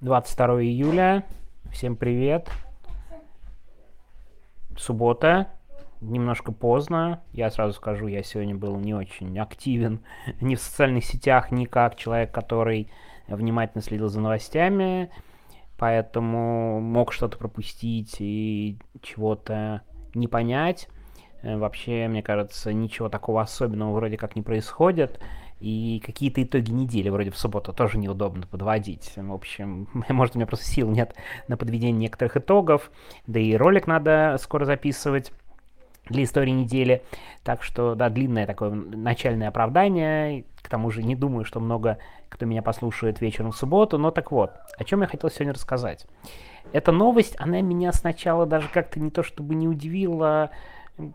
22 июля. Всем привет. Суббота. Немножко поздно. Я сразу скажу, я сегодня был не очень активен ни в социальных сетях, ни как человек, который внимательно следил за новостями. Поэтому мог что-то пропустить и чего-то не понять. Э, вообще, мне кажется, ничего такого особенного вроде как не происходит. И какие-то итоги недели вроде в субботу тоже неудобно подводить. В общем, может, у меня просто сил нет на подведение некоторых итогов. Да и ролик надо скоро записывать для истории недели. Так что, да, длинное такое начальное оправдание. К тому же не думаю, что много кто меня послушает вечером в субботу. Но так вот, о чем я хотел сегодня рассказать. Эта новость, она меня сначала даже как-то не то чтобы не удивила,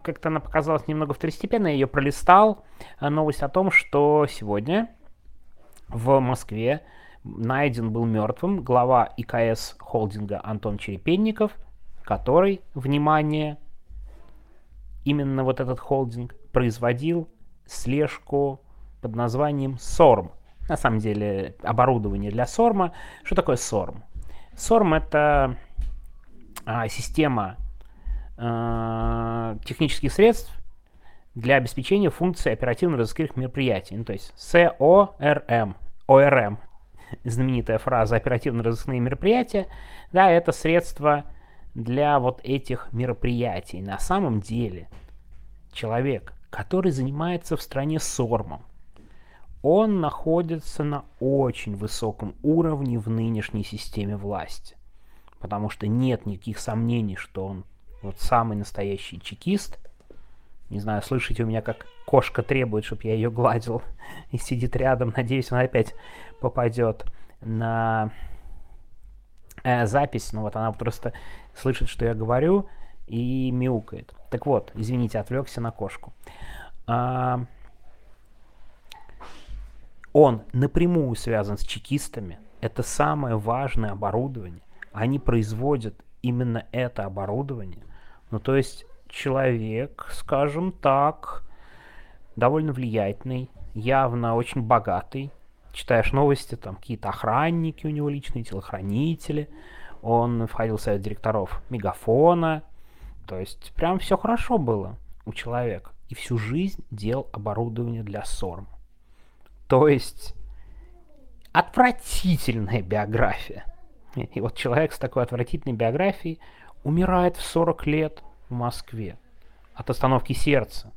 как-то она показалась немного второстепенной, я ее пролистал. А новость о том, что сегодня в Москве найден был мертвым глава ИКС холдинга Антон Черепенников, который, внимание, именно вот этот холдинг производил слежку под названием SORM. На самом деле оборудование для SORM. Что такое SORM? SORM это а, система э, технических средств для обеспечения функций оперативно-розыскных мероприятий. Ну, то есть СОРМ, ОРМ, знаменитая фраза оперативно-розыскные мероприятия, да, это средство для вот этих мероприятий. На самом деле человек, который занимается в стране СОРМом, он находится на очень высоком уровне в нынешней системе власти. Потому что нет никаких сомнений, что он вот самый настоящий чекист. Не знаю, слышите у меня, как кошка требует, чтобы я ее гладил и сидит рядом. Надеюсь, она опять попадет на э, запись. Ну вот она просто слышит, что я говорю и мяукает. Так вот, извините, отвлекся на кошку. А, он напрямую связан с чекистами. Это самое важное оборудование. Они производят именно это оборудование. Ну, то есть человек, скажем так, довольно влиятельный, явно очень богатый. Читаешь новости, там какие-то охранники у него личные, телохранители. Он входил в совет директоров Мегафона. То есть прям все хорошо было у человека. И всю жизнь делал оборудование для СОРМ. То есть отвратительная биография. И вот человек с такой отвратительной биографией умирает в 40 лет в Москве от остановки сердца.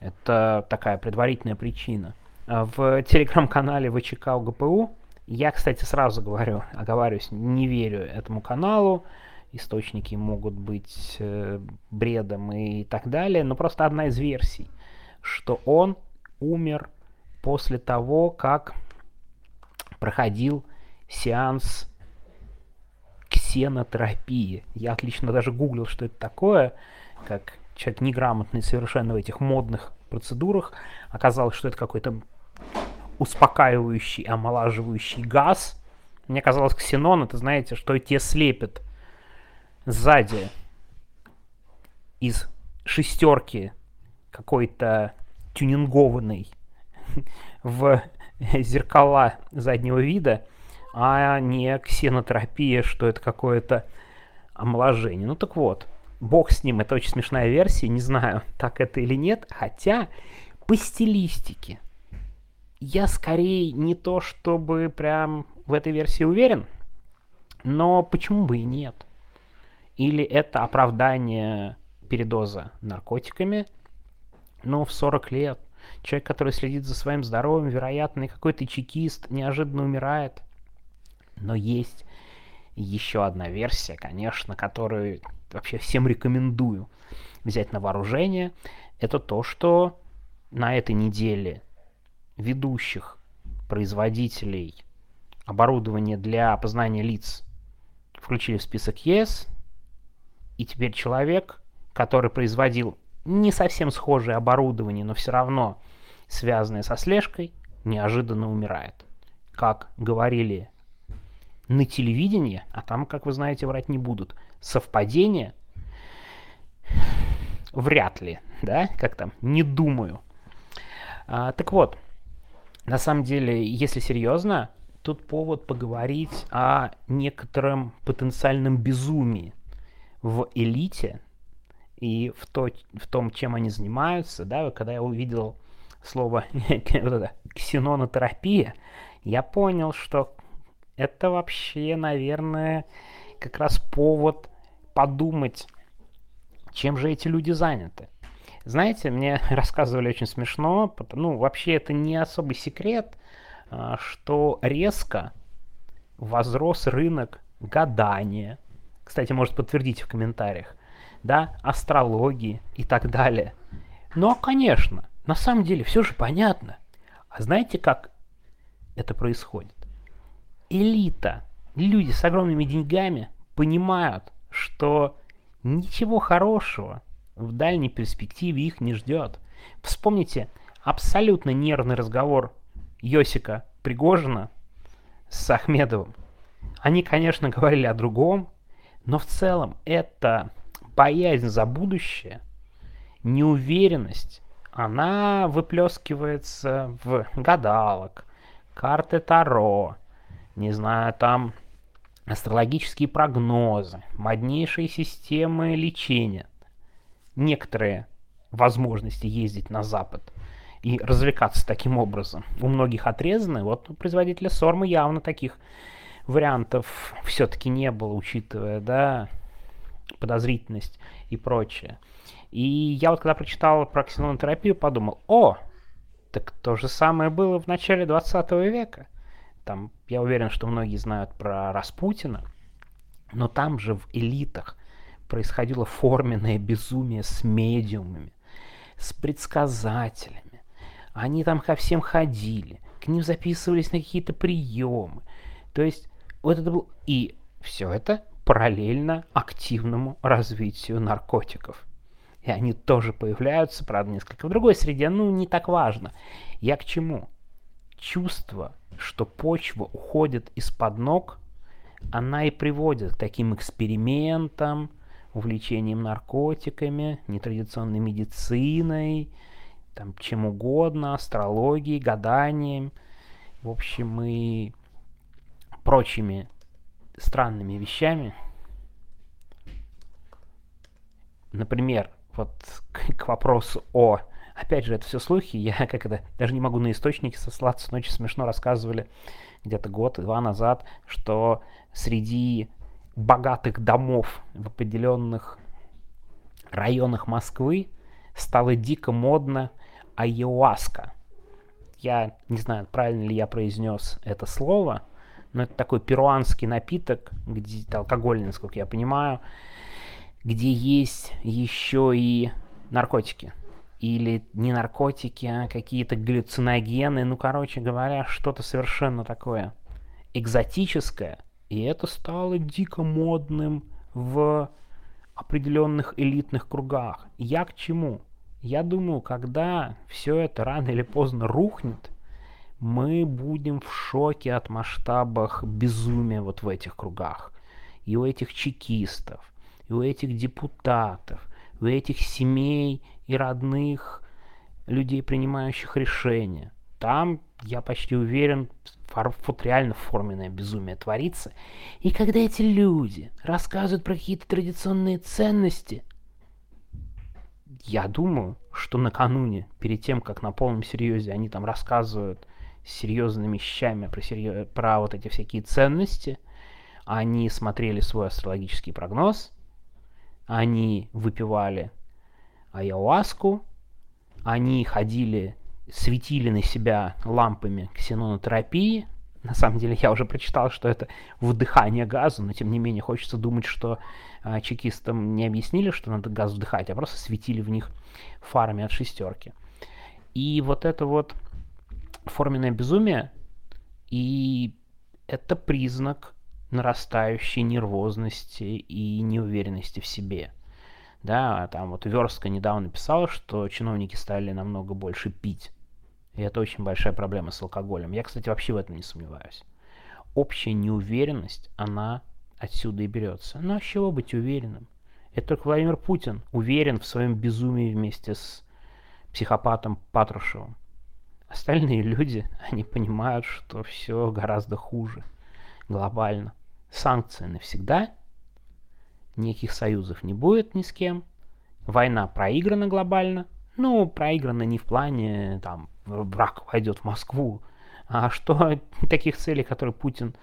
Это такая предварительная причина. А в телеграм-канале ВЧК УГПУ я, кстати, сразу говорю, оговариваюсь, не верю этому каналу, источники могут быть э, бредом и так далее, но просто одна из версий, что он умер после того, как проходил сеанс ксенотерапии. Я отлично даже гуглил, что это такое, как человек неграмотный совершенно в этих модных процедурах. Оказалось, что это какой-то успокаивающий, омолаживающий газ. Мне казалось, ксенон, это знаете, что те слепят сзади из шестерки какой-то тюнингованный в зеркала заднего вида, а не ксенотерапия, что это какое-то омоложение. Ну так вот, бог с ним, это очень смешная версия, не знаю, так это или нет, хотя по стилистике я скорее не то чтобы прям в этой версии уверен, но почему бы и нет? Или это оправдание передоза наркотиками, но в 40 лет человек, который следит за своим здоровьем, вероятно, какой-то чекист неожиданно умирает, но есть еще одна версия, конечно, которую вообще всем рекомендую взять на вооружение. Это то, что на этой неделе ведущих производителей оборудования для опознания лиц включили в список ЕС, и теперь человек, который производил не совсем схожее оборудование, но все равно связанное со слежкой, неожиданно умирает. Как говорили на телевидении, а там, как вы знаете, врать не будут, совпадения вряд ли, да, как там, не думаю. А, так вот, на самом деле, если серьезно, тут повод поговорить о некотором потенциальном безумии в элите и в, то, в том, чем они занимаются. Да, когда я увидел слово ксенонотерапия, я понял, что это вообще, наверное, как раз повод подумать, чем же эти люди заняты. Знаете, мне рассказывали очень смешно, ну, вообще это не особый секрет, а, что резко возрос рынок гадания. Кстати, может подтвердить в комментариях. Да, астрологии и так далее. Но, конечно, на самом деле все же понятно. А знаете, как это происходит? Элита, люди с огромными деньгами понимают, что ничего хорошего в дальней перспективе их не ждет. Вспомните абсолютно нервный разговор Йосика Пригожина с Ахмедовым. Они, конечно, говорили о другом, но в целом это боязнь за будущее, неуверенность, она выплескивается в гадалок, карты Таро, не знаю, там астрологические прогнозы, моднейшие системы лечения, некоторые возможности ездить на Запад и развлекаться таким образом. У многих отрезаны, вот у производителя Сормы явно таких вариантов все-таки не было, учитывая, да, подозрительность и прочее. И я вот когда прочитал про ксенотерапию, подумал, о, так то же самое было в начале 20 века. Там, я уверен, что многие знают про Распутина, но там же в элитах происходило форменное безумие с медиумами, с предсказателями. Они там ко всем ходили, к ним записывались на какие-то приемы. То есть вот это был... И все это параллельно активному развитию наркотиков. И они тоже появляются, правда, несколько в другой среде, ну, не так важно. Я к чему? Чувство, что почва уходит из-под ног, она и приводит к таким экспериментам, увлечением наркотиками, нетрадиционной медициной, там, чем угодно, астрологией, гаданием, в общем, и прочими странными вещами. Например, вот к, к вопросу о... Опять же, это все слухи, я как это, даже не могу на источники сослаться, но очень смешно рассказывали где-то год-два назад, что среди богатых домов в определенных районах Москвы стало дико модно айоаска. Я не знаю, правильно ли я произнес это слово, но это такой перуанский напиток, где алкогольный, насколько я понимаю, где есть еще и наркотики. Или не наркотики, а какие-то галлюциногены. Ну, короче говоря, что-то совершенно такое экзотическое. И это стало дико модным в определенных элитных кругах. Я к чему? Я думаю, когда все это рано или поздно рухнет, мы будем в шоке от масштабах безумия вот в этих кругах. И у этих чекистов, и у этих депутатов, у этих семей и родных людей, принимающих решения. Там, я почти уверен, вот реально форменное безумие творится. И когда эти люди рассказывают про какие-то традиционные ценности, я думаю, что накануне, перед тем, как на полном серьезе они там рассказывают серьезными вещами про, серьез... про вот эти всякие ценности, они смотрели свой астрологический прогноз, они выпивали ayahuasку, они ходили, светили на себя лампами ксенонотерапии. На самом деле я уже прочитал, что это вдыхание газа, но тем не менее хочется думать, что а, чекистам не объяснили, что надо газ вдыхать, а просто светили в них фарами от шестерки. И вот это вот форменное безумие, и это признак нарастающей нервозности и неуверенности в себе. Да, там вот Верстка недавно писала, что чиновники стали намного больше пить. И это очень большая проблема с алкоголем. Я, кстати, вообще в этом не сомневаюсь. Общая неуверенность, она отсюда и берется. Ну а с чего быть уверенным? Это только Владимир Путин уверен в своем безумии вместе с психопатом Патрушевым. Остальные люди, они понимают, что все гораздо хуже глобально. Санкции навсегда, никаких союзов не будет ни с кем, война проиграна глобально, ну, проиграна не в плане, там, враг войдет в Москву, а что таких целей, которые Путин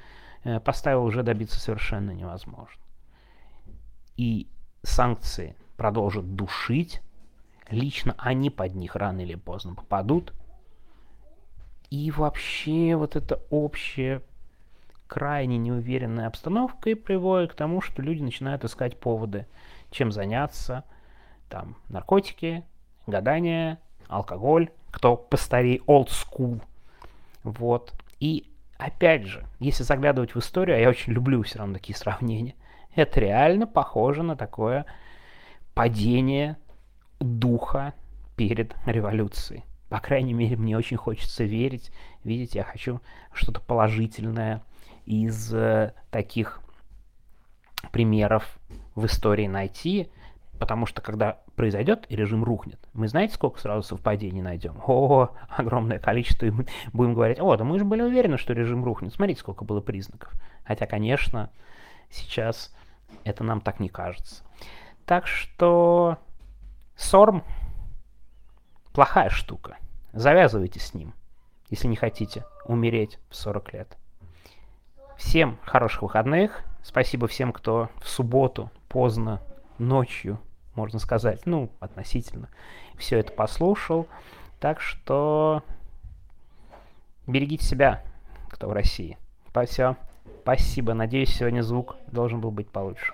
э, поставил, уже добиться совершенно невозможно. И санкции продолжат душить, лично они под них рано или поздно попадут. И вообще вот эта общая крайне неуверенная обстановка и приводит к тому, что люди начинают искать поводы, чем заняться. Там наркотики, гадания, алкоголь, кто постарее, old school. Вот. И опять же, если заглядывать в историю, а я очень люблю все равно такие сравнения, это реально похоже на такое падение духа перед революцией. По крайней мере, мне очень хочется верить. Видите, я хочу что-то положительное из э, таких примеров в истории найти, потому что когда произойдет и режим рухнет, мы знаете, сколько сразу совпадений найдем? О, огромное количество, и мы будем говорить, о, да мы же были уверены, что режим рухнет. Смотрите, сколько было признаков. Хотя, конечно, сейчас это нам так не кажется. Так что СОРМ плохая штука. Завязывайте с ним, если не хотите умереть в 40 лет. Всем хороших выходных. Спасибо всем, кто в субботу поздно ночью, можно сказать, ну, относительно, все это послушал. Так что берегите себя, кто в России. Все. Спасибо. Надеюсь, сегодня звук должен был быть получше.